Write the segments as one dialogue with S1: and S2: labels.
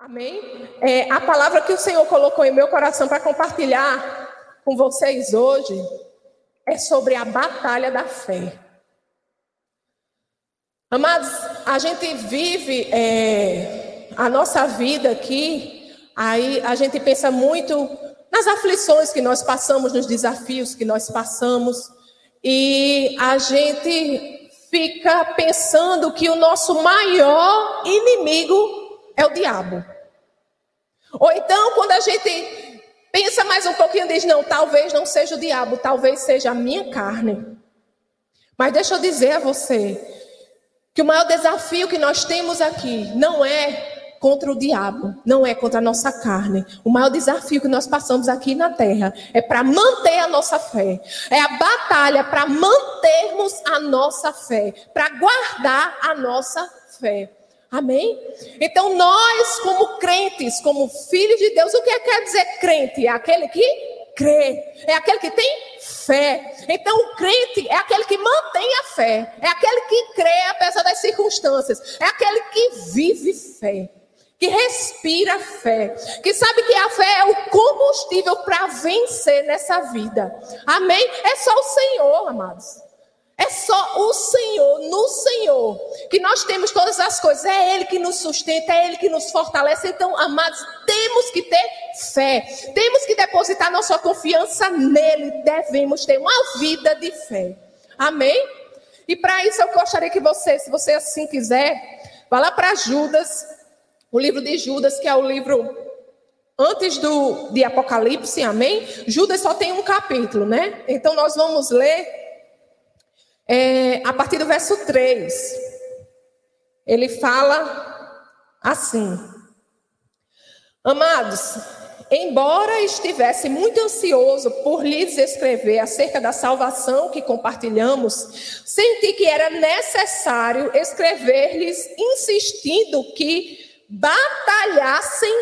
S1: Amém? É, a palavra que o Senhor colocou em meu coração para compartilhar com vocês hoje é sobre a batalha da fé. Amados, a gente vive é, a nossa vida aqui, aí a gente pensa muito nas aflições que nós passamos, nos desafios que nós passamos, e a gente fica pensando que o nosso maior inimigo é o diabo. Ou então, quando a gente pensa mais um pouquinho, diz: não, talvez não seja o diabo, talvez seja a minha carne. Mas deixa eu dizer a você que o maior desafio que nós temos aqui não é contra o diabo, não é contra a nossa carne. O maior desafio que nós passamos aqui na terra é para manter a nossa fé. É a batalha para mantermos a nossa fé, para guardar a nossa fé. Amém? Então, nós, como crentes, como filhos de Deus, o que é quer dizer crente? É aquele que crê, é aquele que tem fé. Então, o crente é aquele que mantém a fé, é aquele que crê apesar das circunstâncias, é aquele que vive fé, que respira fé, que sabe que a fé é o combustível para vencer nessa vida. Amém? É só o Senhor, amados. É só o Senhor, no Senhor, que nós temos todas as coisas. É Ele que nos sustenta, é Ele que nos fortalece. Então, amados, temos que ter fé. Temos que depositar nossa confiança nele. Devemos ter uma vida de fé. Amém? E para isso eu gostaria que você, se você assim quiser, vá lá para Judas, o livro de Judas, que é o livro antes do de Apocalipse, amém? Judas só tem um capítulo, né? Então nós vamos ler é, a partir do verso 3, ele fala assim: Amados, embora estivesse muito ansioso por lhes escrever acerca da salvação que compartilhamos, senti que era necessário escrever-lhes insistindo que batalhassem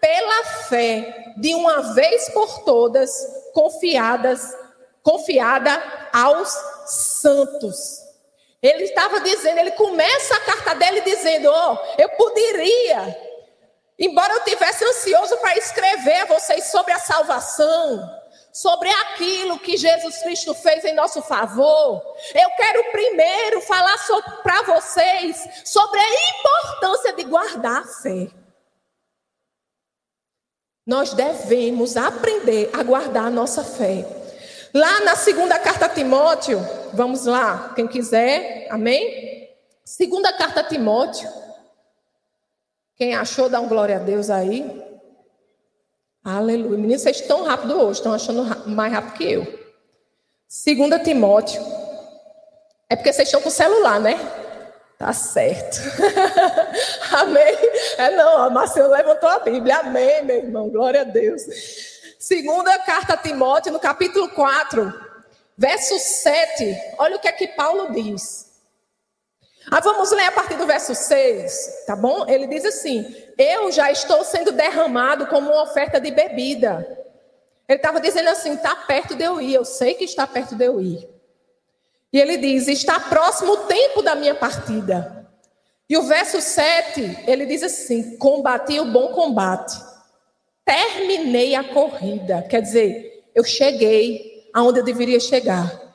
S1: pela fé de uma vez por todas, confiadas, confiada aos santos. Ele estava dizendo, ele começa a carta dele dizendo: Ó, oh, eu poderia, embora eu tivesse ansioso para escrever a vocês sobre a salvação, sobre aquilo que Jesus Cristo fez em nosso favor, eu quero primeiro falar para vocês sobre a importância de guardar a fé. Nós devemos aprender a guardar a nossa fé. Lá na segunda carta a Timóteo, vamos lá, quem quiser, amém? Segunda carta a Timóteo. Quem achou, dá um glória a Deus aí. Aleluia. Meninos, vocês estão rápido hoje, estão achando mais rápido que eu. Segunda Timóteo. É porque vocês estão com o celular, né? Tá certo. amém? É não, a Marcelo levantou a Bíblia. Amém, meu irmão. Glória a Deus. Segunda carta a Timóteo, no capítulo 4, verso 7. Olha o que é que Paulo diz. Ah, vamos ler a partir do verso 6, tá bom? Ele diz assim: Eu já estou sendo derramado como uma oferta de bebida. Ele estava dizendo assim: está perto de eu ir, eu sei que está perto de eu ir. E ele diz: Está próximo o tempo da minha partida. E o verso 7, ele diz assim: Combati o bom combate terminei a corrida. Quer dizer, eu cheguei aonde eu deveria chegar.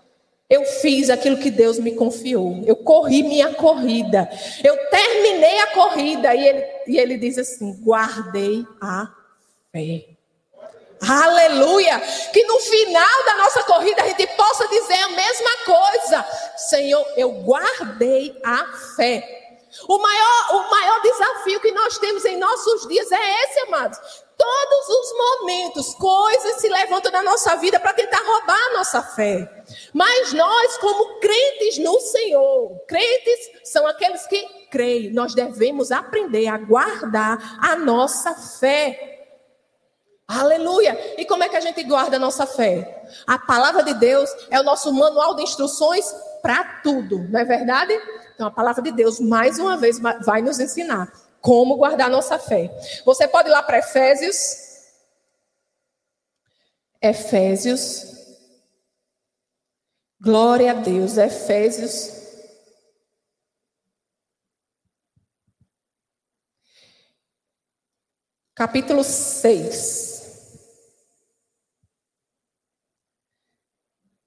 S1: Eu fiz aquilo que Deus me confiou. Eu corri minha corrida. Eu terminei a corrida. E ele, e ele diz assim: guardei a fé. Aleluia! Que no final da nossa corrida a gente possa dizer a mesma coisa. Senhor, eu guardei a fé. O maior, o maior desafio que nós temos em nossos dias é esse, amados. Todos os momentos, coisas se levantam na nossa vida para tentar roubar a nossa fé. Mas nós, como crentes no Senhor, crentes são aqueles que creem, nós devemos aprender a guardar a nossa fé. Aleluia! E como é que a gente guarda a nossa fé? A palavra de Deus é o nosso manual de instruções para tudo, não é verdade? Então a palavra de Deus, mais uma vez, vai nos ensinar como guardar nossa fé. Você pode ir lá para Efésios. Efésios. Glória a Deus, Efésios. capítulo 6.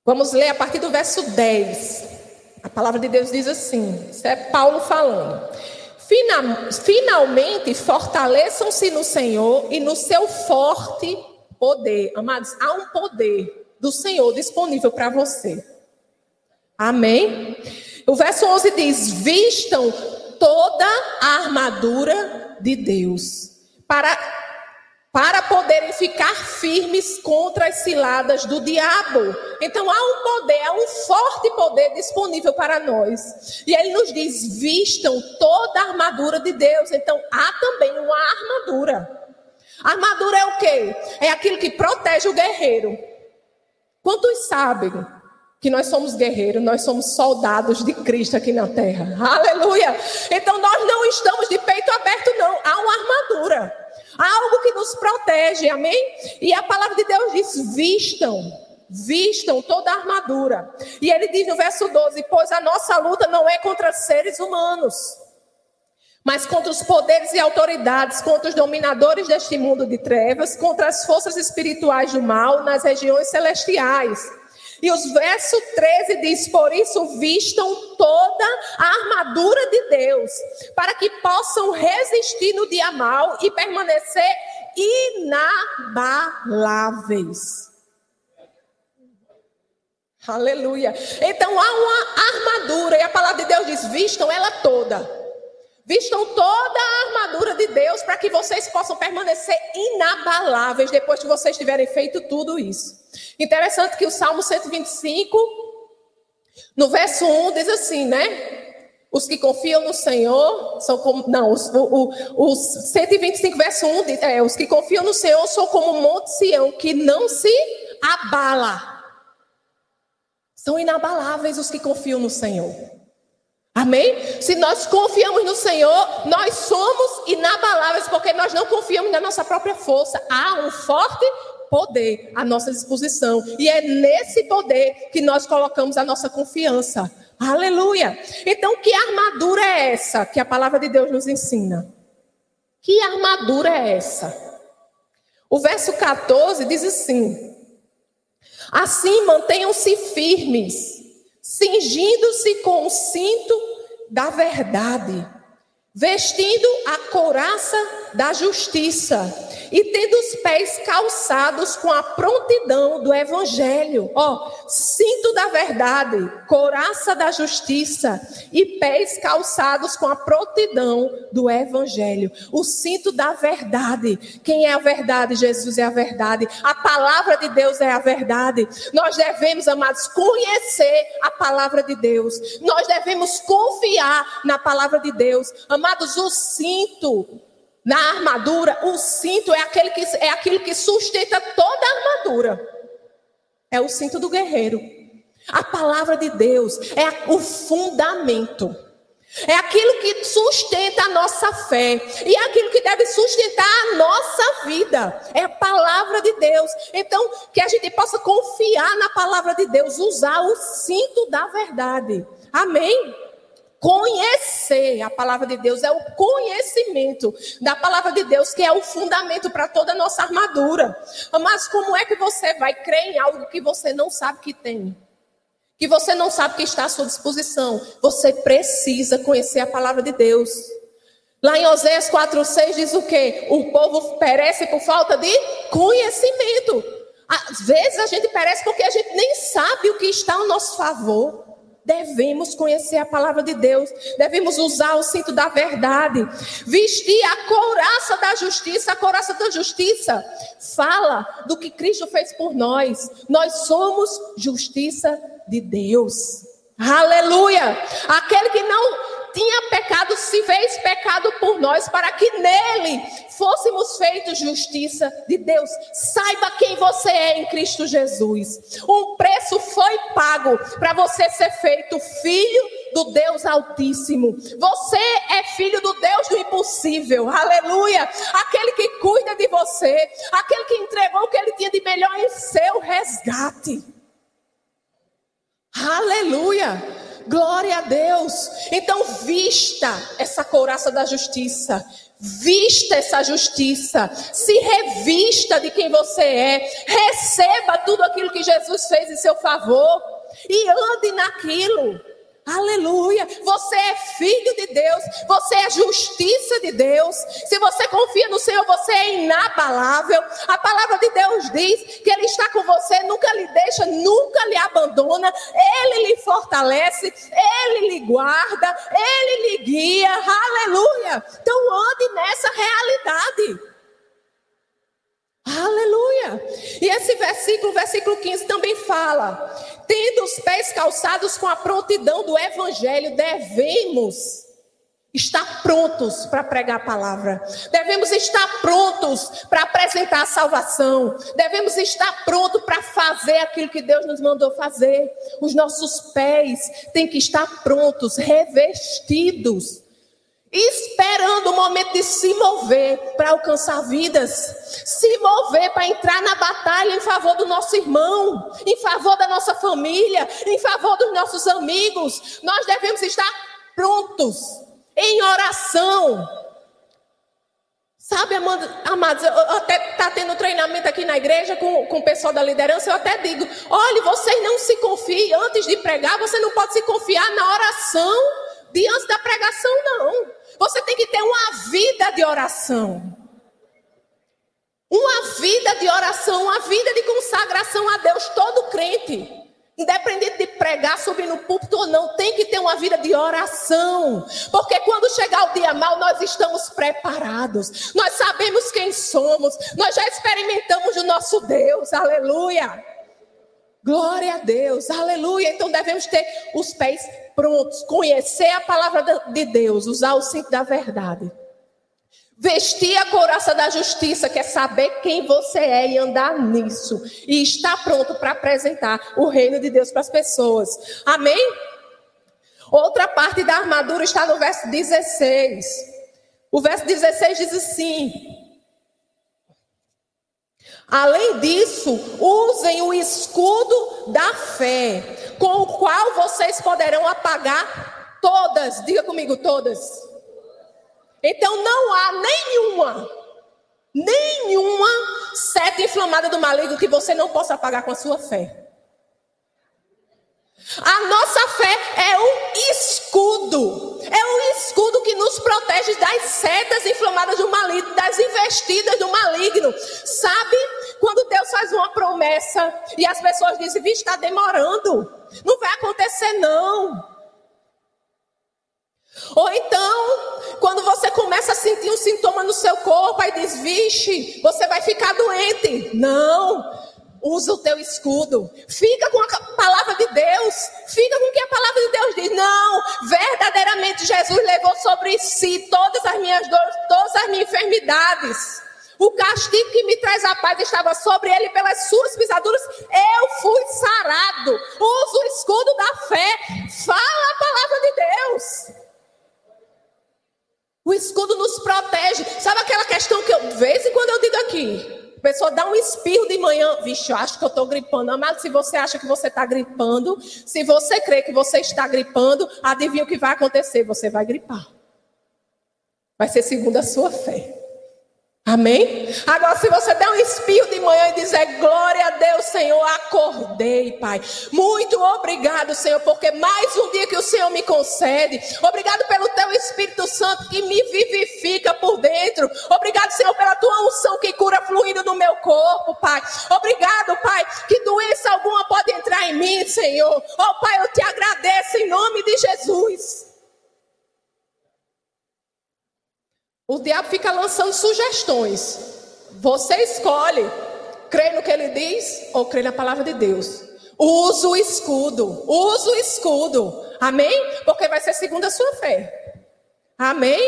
S1: Vamos ler a partir do verso 10. A palavra de Deus diz assim: isso é Paulo falando. Finalmente, fortaleçam-se no Senhor e no seu forte poder. Amados, há um poder do Senhor disponível para você. Amém? O verso 11 diz: Vistam toda a armadura de Deus, para, para poderem ficar firmes contra as ciladas do diabo. Então há um poder, há um forte poder disponível para nós. E ele nos diz: vistam toda a armadura de Deus. Então há também uma armadura. Armadura é o quê? É aquilo que protege o guerreiro. Quantos sabem que nós somos guerreiros, nós somos soldados de Cristo aqui na terra. Aleluia! Então nós não estamos de peito aberto, não. Há uma armadura. Algo que nos protege, amém? E a palavra de Deus diz: vistam, vistam toda a armadura. E ele diz no verso 12: Pois a nossa luta não é contra seres humanos, mas contra os poderes e autoridades, contra os dominadores deste mundo de trevas, contra as forças espirituais do mal nas regiões celestiais. E os verso 13 diz: Por isso vistam toda a armadura de Deus, para que possam resistir no dia mal e permanecer inabaláveis. Aleluia. Então há uma armadura, e a palavra de Deus diz: vistam ela toda. Vistam toda a armadura de Deus para que vocês possam permanecer inabaláveis depois que vocês tiverem feito tudo isso. Interessante que o Salmo 125, no verso 1, diz assim, né? Os que confiam no Senhor são como. Não, os, o, o, 125, verso 1 diz: é, Os que confiam no Senhor são como o Monte Sião, que não se abala. São inabaláveis os que confiam no Senhor. Amém? Se nós confiamos no Senhor, nós somos inabaláveis, porque nós não confiamos na nossa própria força. Há um forte poder à nossa disposição. E é nesse poder que nós colocamos a nossa confiança. Aleluia! Então, que armadura é essa que a palavra de Deus nos ensina? Que armadura é essa? O verso 14 diz assim: Assim mantenham-se firmes, cingindo-se com o cinto da verdade, vestindo a couraça da justiça e tendo os pés calçados com a prontidão do evangelho. Ó, cinto da verdade, coraça da justiça e pés calçados com a prontidão do evangelho. O cinto da verdade. Quem é a verdade? Jesus é a verdade. A palavra de Deus é a verdade. Nós devemos, amados, conhecer a palavra de Deus. Nós devemos confiar na palavra de Deus. Amados, o cinto na armadura, o cinto é, aquele que, é aquilo que sustenta toda a armadura. É o cinto do guerreiro. A palavra de Deus é o fundamento. É aquilo que sustenta a nossa fé. E é aquilo que deve sustentar a nossa vida. É a palavra de Deus. Então, que a gente possa confiar na palavra de Deus, usar o cinto da verdade. Amém? Conhecer a palavra de Deus é o conhecimento da palavra de Deus, que é o fundamento para toda a nossa armadura. Mas como é que você vai crer em algo que você não sabe que tem? Que você não sabe que está à sua disposição? Você precisa conhecer a palavra de Deus. Lá em Oséias 4,6 diz o quê? O povo perece por falta de conhecimento. Às vezes a gente perece porque a gente nem sabe o que está ao nosso favor. Devemos conhecer a palavra de Deus, devemos usar o cinto da verdade, vestir a couraça da justiça. A couraça da justiça fala do que Cristo fez por nós. Nós somos justiça de Deus. Aleluia! Aquele que não tinha pecado se fez pecado por nós, para que nele fôssemos feitos justiça de Deus. Saiba quem você é em Cristo Jesus. Um preço foi pago para você ser feito filho do Deus Altíssimo. Você é filho do Deus do impossível. Aleluia! Aquele que cuida de você, aquele que entregou o que ele tinha de melhor em seu resgate. Aleluia! Glória a Deus. Então, vista essa couraça da justiça. Vista essa justiça, se revista de quem você é, receba tudo aquilo que Jesus fez em seu favor e ande naquilo. Aleluia! Você é filho de Deus, você é justiça de Deus. Se você confia no Senhor, você é inabalável. A palavra de Deus diz que Ele está com você, nunca lhe deixa, nunca lhe abandona. Ele lhe fortalece, Ele lhe guarda, Ele lhe guia. Aleluia! Então ande nessa realidade. Aleluia! E esse versículo, versículo 15, também fala: tendo os pés calçados com a prontidão do evangelho, devemos estar prontos para pregar a palavra, devemos estar prontos para apresentar a salvação, devemos estar prontos para fazer aquilo que Deus nos mandou fazer. Os nossos pés têm que estar prontos, revestidos esperando o momento de se mover para alcançar vidas, se mover para entrar na batalha em favor do nosso irmão, em favor da nossa família, em favor dos nossos amigos. Nós devemos estar prontos em oração. Sabe, amados, eu até está tendo treinamento aqui na igreja com, com o pessoal da liderança, eu até digo, olhe, vocês não se confiem antes de pregar, você não pode se confiar na oração diante da pregação, não. Você tem que ter uma vida de oração. Uma vida de oração, uma vida de consagração a Deus, todo crente. Independente de pregar, subir no púlpito ou não, tem que ter uma vida de oração. Porque quando chegar o dia mal, nós estamos preparados. Nós sabemos quem somos. Nós já experimentamos o nosso Deus. Aleluia. Glória a Deus. Aleluia. Então devemos ter os pés prontos, conhecer a palavra de Deus, usar o cinto da verdade. Vestir a couraça da justiça, que é saber quem você é e andar nisso. E estar pronto para apresentar o reino de Deus para as pessoas. Amém? Outra parte da armadura está no verso 16. O verso 16 diz assim: Além disso, usem o escudo da fé, com o qual vocês poderão apagar todas, diga comigo, todas. Então não há nenhuma, nenhuma seta inflamada do maligno que você não possa apagar com a sua fé. A nossa fé é um escudo. É um escudo que nos protege das setas inflamadas do maligno, das investidas do maligno. Sabe promessa e as pessoas dizem, vixe, está demorando. Não vai acontecer, não. Ou então, quando você começa a sentir um sintoma no seu corpo, aí diz, vixe, você vai ficar doente. Não. Usa o teu escudo. Fica com a palavra de Deus. Fica com o que a palavra de Deus diz. Não, verdadeiramente Jesus levou sobre si todas as minhas dores, todas as minhas enfermidades. O castigo que me traz a paz estava sobre ele pelas suas pisaduras. Eu fui sarado. Usa o escudo da fé. Fala a palavra de Deus. O escudo nos protege. Sabe aquela questão que eu, de vez em quando eu digo aqui? A pessoa dá um espirro de manhã, vixe, eu acho que eu estou gripando. Amado, se você acha que você está gripando, se você crê que você está gripando, adivinha o que vai acontecer? Você vai gripar. Vai ser segundo a sua fé. Amém? Agora, se você der um espirro de manhã e dizer glória a Deus, Senhor, acordei, Pai. Muito obrigado, Senhor, porque mais um dia que o Senhor me concede. Obrigado pelo teu Espírito Santo que me vivifica por dentro. Obrigado, Senhor, pela tua unção que cura fluindo no meu corpo, Pai. Obrigado, Pai, que doença alguma pode entrar em mim, Senhor. Oh, Pai, eu te agradeço em nome de Jesus. O diabo fica lançando sugestões. Você escolhe crer no que ele diz ou crer na palavra de Deus. Usa o escudo, usa o escudo. Amém? Porque vai ser segundo a sua fé. Amém?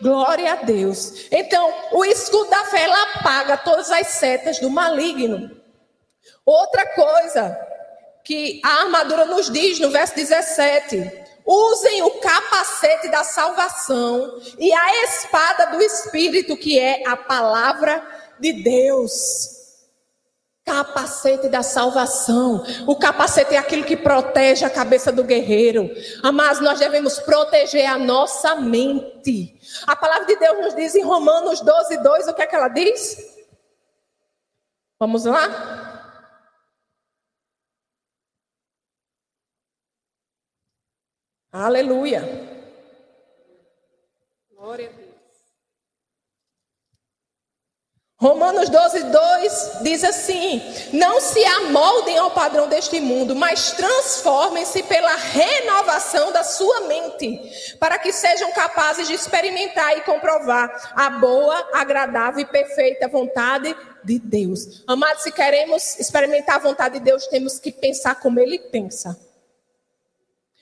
S1: Glória a Deus. Então, o escudo da fé ela apaga todas as setas do maligno. Outra coisa que a armadura nos diz no verso 17: Usem o capacete da salvação e a espada do Espírito, que é a palavra de Deus. Capacete da salvação. O capacete é aquilo que protege a cabeça do guerreiro. Mas nós devemos proteger a nossa mente. A palavra de Deus nos diz em Romanos 12, 2, o que é que ela diz? Vamos lá? Aleluia. Glória a Deus. Romanos 12, 2 diz assim: Não se amoldem ao padrão deste mundo, mas transformem-se pela renovação da sua mente, para que sejam capazes de experimentar e comprovar a boa, agradável e perfeita vontade de Deus. Amados, se queremos experimentar a vontade de Deus, temos que pensar como Ele pensa.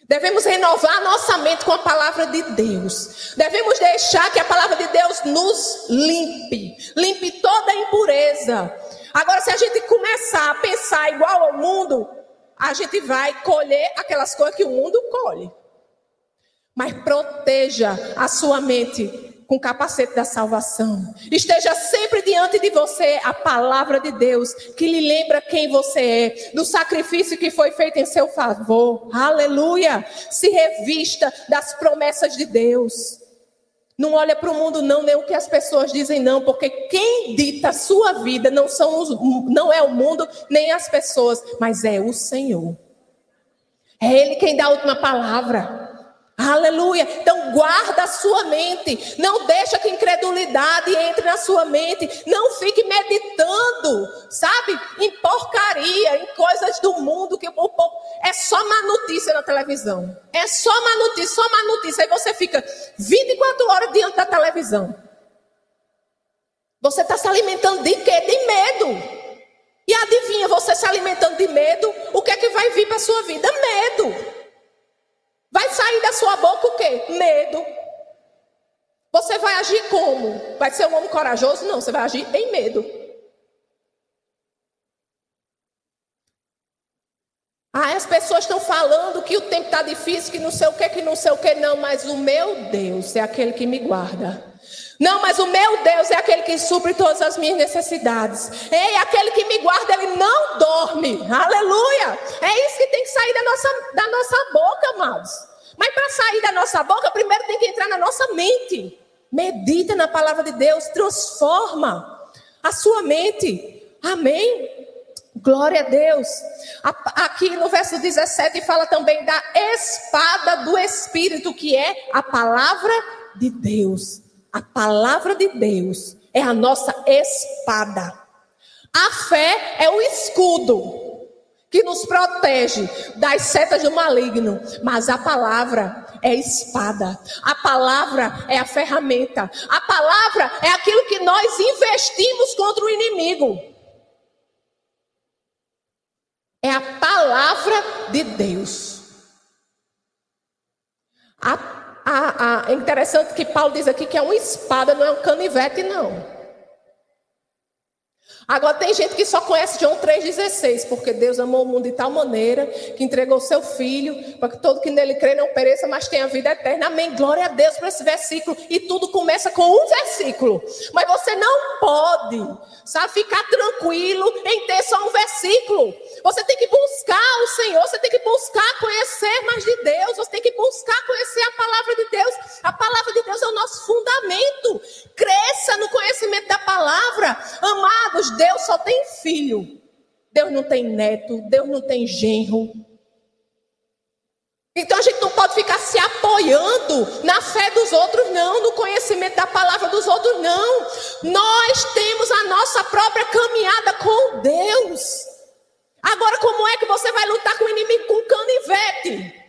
S1: Devemos renovar nossa mente com a palavra de Deus. Devemos deixar que a palavra de Deus nos limpe, limpe toda a impureza. Agora, se a gente começar a pensar igual ao mundo, a gente vai colher aquelas coisas que o mundo colhe. Mas proteja a sua mente com o capacete da salvação. Esteja sempre diante de você a palavra de Deus, que lhe lembra quem você é, do sacrifício que foi feito em seu favor. Aleluia! Se revista das promessas de Deus. Não olha para o mundo não, nem o que as pessoas dizem não, porque quem dita a sua vida não são os, não é o mundo, nem as pessoas, mas é o Senhor. É ele quem dá a última palavra. Aleluia. Então guarda a sua mente. Não deixa que incredulidade entre na sua mente. Não fique meditando, sabe? Em porcaria, em coisas do mundo que o povo é só má notícia na televisão. É só má notícia, só má notícia. Aí você fica 24 horas diante da televisão. Você está se alimentando de quê? De medo. E adivinha, você se alimentando de medo, o que é que vai vir para sua vida? Medo. Vai sair da sua boca o quê? Medo. Você vai agir como? Vai ser um homem corajoso? Não, você vai agir em medo. Ah, as pessoas estão falando que o tempo está difícil, que não sei o que, que não sei o que, não, mas o meu Deus é aquele que me guarda. Não, mas o meu Deus é aquele que supre todas as minhas necessidades. É aquele que me guarda, ele não dorme. Aleluia! É isso que tem que sair da nossa, da nossa boca, amados. Mas para sair da nossa boca, primeiro tem que entrar na nossa mente. Medita na palavra de Deus, transforma a sua mente. Amém? Glória a Deus. Aqui no verso 17 fala também da espada do Espírito, que é a palavra de Deus. A palavra de Deus é a nossa espada. A fé é o escudo que nos protege das setas do maligno, mas a palavra é espada. A palavra é a ferramenta. A palavra é aquilo que nós investimos contra o inimigo. É a palavra de Deus. A a, a, é interessante que Paulo diz aqui que é uma espada, não é um canivete, não. Agora tem gente que só conhece João 3,16, porque Deus amou o mundo de tal maneira que entregou seu filho, para que todo que nele crê não pereça, mas tenha vida eterna. Amém. Glória a Deus por esse versículo. E tudo começa com um versículo. Mas você não pode, sabe, ficar tranquilo em ter só um versículo. Você tem que buscar o Senhor, você tem que buscar conhecer mais de Deus, você tem que buscar conhecer a palavra de Deus. A palavra de Deus é o nosso fundamento. Cresça no conhecimento da palavra. Amados, Deus só tem filho. Deus não tem neto, Deus não tem genro. Então a gente não pode ficar se apoiando na fé dos outros, não, no conhecimento da palavra dos outros, não. Nós temos a nossa própria caminhada com Deus. Agora, como é que você vai lutar com o inimigo com canivete?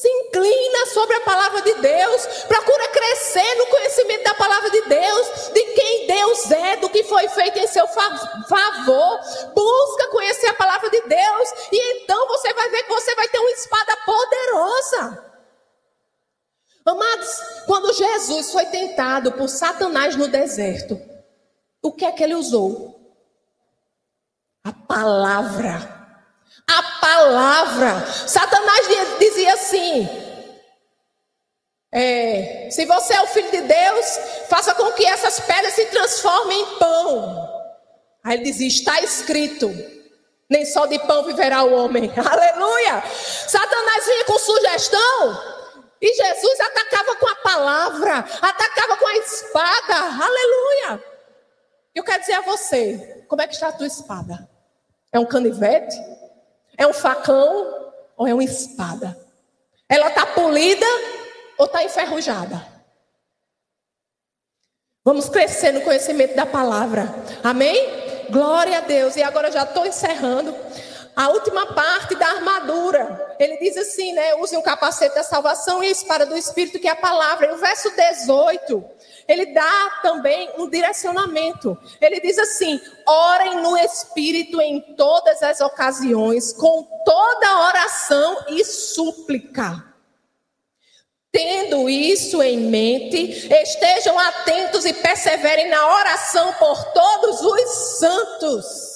S1: Se inclina sobre a palavra de Deus. Procura crescer no conhecimento da palavra de Deus, de quem Deus é, do que foi feito em seu favor. Busca conhecer a palavra de Deus e então você vai ver que você vai ter uma espada poderosa. Amados, quando Jesus foi tentado por Satanás no deserto, o que é que ele usou? A palavra a palavra. Satanás dizia assim: é, se você é o filho de Deus, faça com que essas pedras se transformem em pão. Aí ele dizia: está escrito. Nem só de pão viverá o homem. Aleluia! Satanás vinha com sugestão. E Jesus atacava com a palavra, atacava com a espada. Aleluia! Eu quero dizer a você: como é que está a tua espada? É um canivete? É um facão? Ou é uma espada? Ela está polida ou está enferrujada? Vamos crescer no conhecimento da palavra. Amém? Glória a Deus. E agora já estou encerrando. A última parte da armadura. Ele diz assim, né? Use um capacete da salvação e a espada do Espírito, que é a palavra. E o verso 18 ele dá também um direcionamento. Ele diz assim: orem no Espírito em todas as ocasiões, com toda oração e súplica. Tendo isso em mente, estejam atentos e perseverem na oração por todos os santos.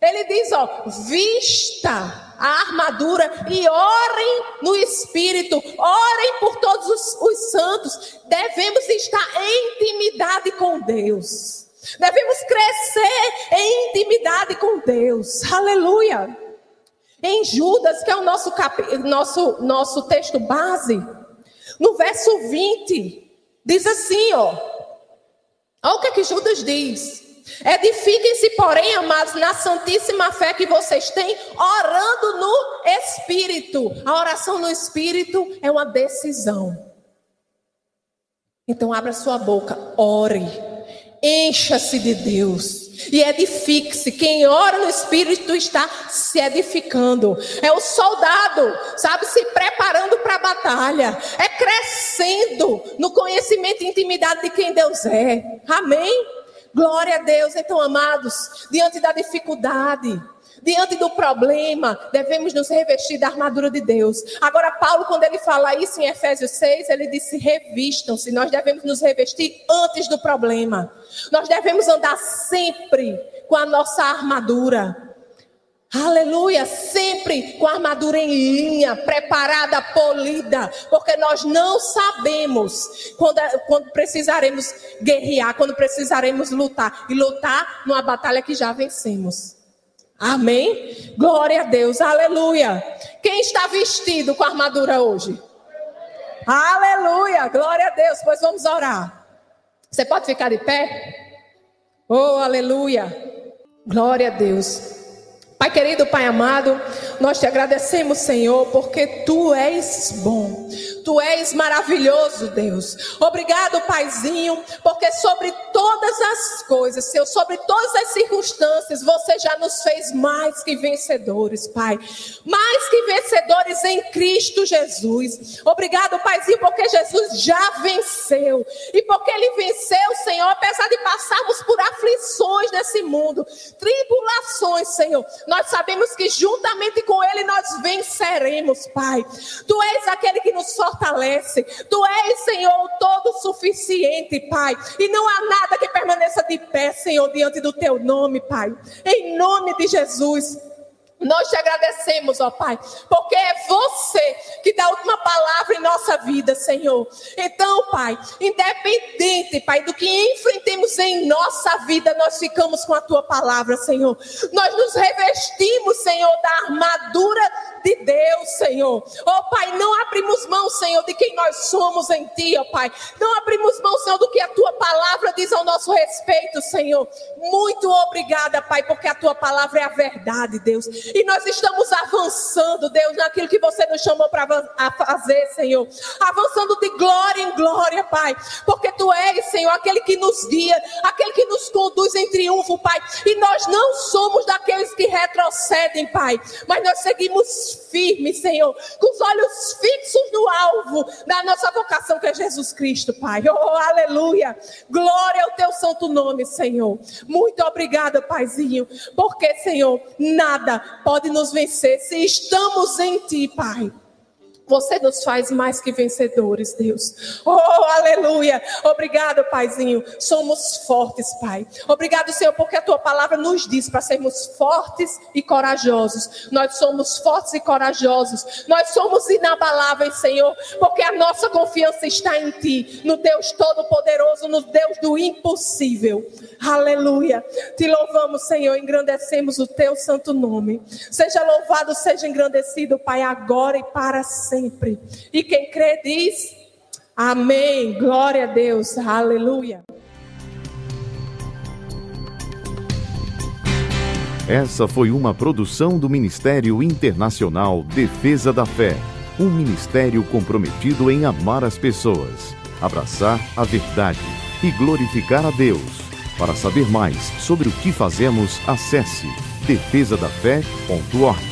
S1: Ele diz, ó, vista a armadura e orem no Espírito, orem por todos os, os santos. Devemos estar em intimidade com Deus. Devemos crescer em intimidade com Deus. Aleluia. Em Judas, que é o nosso, nosso, nosso texto base, no verso 20, diz assim, ó. Olha o que, é que Judas diz. Edifiquem-se, porém, amados, na santíssima fé que vocês têm, orando no Espírito. A oração no Espírito é uma decisão. Então, abra sua boca, ore, encha-se de Deus e edifique-se. Quem ora no Espírito está se edificando. É o soldado, sabe, se preparando para a batalha. É crescendo no conhecimento e intimidade de quem Deus é. Amém? Glória a Deus. Então, amados, diante da dificuldade, diante do problema, devemos nos revestir da armadura de Deus. Agora, Paulo, quando ele fala isso em Efésios 6, ele disse: revistam-se. Nós devemos nos revestir antes do problema. Nós devemos andar sempre com a nossa armadura. Aleluia, sempre com a armadura em linha, preparada, polida, porque nós não sabemos quando, quando precisaremos guerrear, quando precisaremos lutar e lutar numa batalha que já vencemos. Amém? Glória a Deus, aleluia. Quem está vestido com a armadura hoje? Aleluia, glória a Deus. Pois vamos orar. Você pode ficar de pé? Oh, aleluia. Glória a Deus. Pai querido, Pai amado, nós te agradecemos, Senhor, porque tu és bom. Tu és maravilhoso, Deus. Obrigado, Paizinho, porque sobre todas as coisas, Senhor, sobre todas as circunstâncias, você já nos fez mais que vencedores, Pai. Mais que vencedores em Cristo Jesus. Obrigado, Paizinho, porque Jesus já venceu. E porque ele venceu, Senhor, apesar de passarmos por aflições nesse mundo, tribulações, Senhor, nós sabemos que juntamente com ele nós venceremos, Pai. Tu és aquele que nos fortalece. Tu és, Senhor, todo suficiente, Pai. E não há nada que permaneça de pé, Senhor, diante do teu nome, Pai. Em nome de Jesus. Nós te agradecemos, ó Pai, porque é você que dá a última palavra em nossa vida, Senhor. Então, Pai, independente, Pai, do que enfrentemos em nossa vida, nós ficamos com a tua palavra, Senhor. Nós nos revestimos, Senhor, da armadura de Deus, Senhor. Ó Pai, não abrimos mão, Senhor, de quem nós somos em Ti, ó Pai. Não abrimos mão, Senhor, do que a tua palavra diz ao nosso respeito, Senhor. Muito obrigada, Pai, porque a tua palavra é a verdade, Deus. E nós estamos avançando, Deus, naquilo que você nos chamou para fazer, Senhor. Avançando de glória em glória, Pai. Porque tu és, Senhor, aquele que nos guia, aquele que nos conduz em triunfo, Pai. E nós não somos daqueles que retrocedem, Pai. Mas nós seguimos firmes, Senhor, com os olhos fixos no alvo da nossa vocação, que é Jesus Cristo, Pai. Oh, aleluia. Glória ao teu santo nome, Senhor. Muito obrigada, Paizinho. Porque, Senhor, nada pode nos vencer se estamos em Ti, Pai. Você nos faz mais que vencedores, Deus. Oh, aleluia. Obrigado, Paizinho. Somos fortes, Pai. Obrigado, Senhor, porque a tua palavra nos diz para sermos fortes e corajosos. Nós somos fortes e corajosos. Nós somos inabaláveis, Senhor, porque a nossa confiança está em ti, no Deus Todo-Poderoso, no Deus do impossível. Aleluia. Te louvamos, Senhor, engrandecemos o teu santo nome. Seja louvado, seja engrandecido, Pai, agora e para sempre. E quem crê diz: Amém. Glória a Deus. Aleluia.
S2: Essa foi uma produção do Ministério Internacional Defesa da Fé, um ministério comprometido em amar as pessoas, abraçar a verdade e glorificar a Deus. Para saber mais sobre o que fazemos, acesse defesadafé.org.